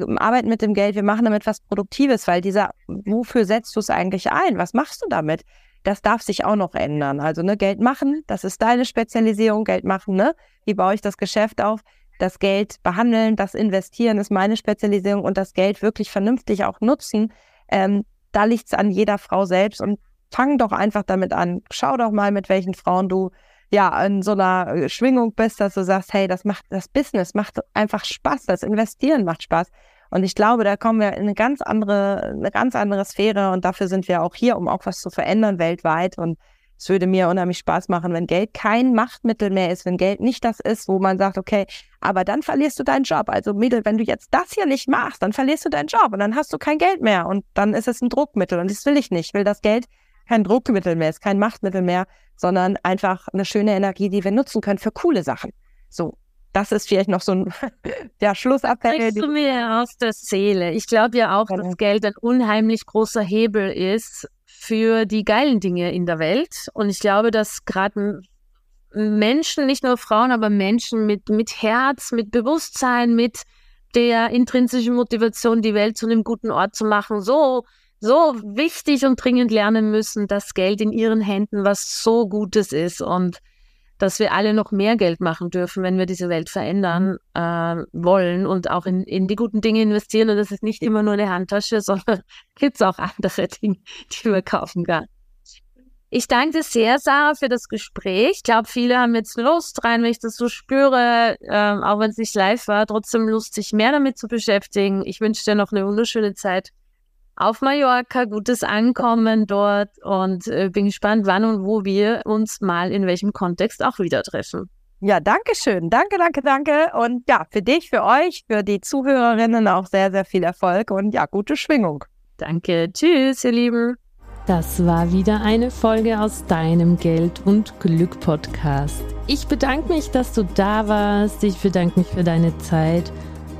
Wir arbeiten mit dem Geld, wir machen damit was Produktives, weil dieser, wofür setzt du es eigentlich ein? Was machst du damit? Das darf sich auch noch ändern. Also ne, Geld machen, das ist deine Spezialisierung, Geld machen, ne? Wie baue ich das Geschäft auf? das Geld behandeln, das Investieren ist meine Spezialisierung und das Geld wirklich vernünftig auch nutzen, ähm, da liegt es an jeder Frau selbst und fang doch einfach damit an. Schau doch mal, mit welchen Frauen du ja in so einer äh, Schwingung bist, dass du sagst, hey, das macht das Business macht einfach Spaß, das Investieren macht Spaß. Und ich glaube, da kommen wir in eine ganz andere, eine ganz andere Sphäre und dafür sind wir auch hier, um auch was zu verändern weltweit. Und es würde mir unheimlich Spaß machen, wenn Geld kein Machtmittel mehr ist, wenn Geld nicht das ist, wo man sagt, okay, aber dann verlierst du deinen Job. Also Mädel, wenn du jetzt das hier nicht machst, dann verlierst du deinen Job und dann hast du kein Geld mehr und dann ist es ein Druckmittel und das will ich nicht. Ich will das Geld kein Druckmittel mehr ist, kein Machtmittel mehr, sondern einfach eine schöne Energie, die wir nutzen können für coole Sachen. So, das ist vielleicht noch so ein *laughs* der Schlussappell. Sprichst du mir aus der Seele. Ich glaube ja auch, dass Geld ein unheimlich großer Hebel ist für die geilen Dinge in der Welt. Und ich glaube, dass gerade Menschen, nicht nur Frauen, aber Menschen mit, mit Herz, mit Bewusstsein, mit der intrinsischen Motivation, die Welt zu einem guten Ort zu machen, so, so wichtig und dringend lernen müssen, dass Geld in ihren Händen was so Gutes ist. Und dass wir alle noch mehr Geld machen dürfen, wenn wir diese Welt verändern äh, wollen und auch in, in die guten Dinge investieren. Und das ist nicht immer nur eine Handtasche, *laughs* sondern gibt es auch andere Dinge, die man kaufen kann. Ich danke dir sehr, Sarah, für das Gespräch. Ich glaube, viele haben jetzt Lust rein, wenn ich das so spüre, ähm, auch wenn es nicht live war, trotzdem Lust, sich mehr damit zu beschäftigen. Ich wünsche dir noch eine wunderschöne Zeit auf Mallorca, gutes Ankommen dort und äh, bin gespannt, wann und wo wir uns mal in welchem Kontext auch wieder treffen. Ja, danke schön. Danke, danke, danke. Und ja, für dich, für euch, für die Zuhörerinnen auch sehr, sehr viel Erfolg und ja, gute Schwingung. Danke. Tschüss, ihr Lieben. Das war wieder eine Folge aus deinem Geld und Glück Podcast. Ich bedanke mich, dass du da warst. Ich bedanke mich für deine Zeit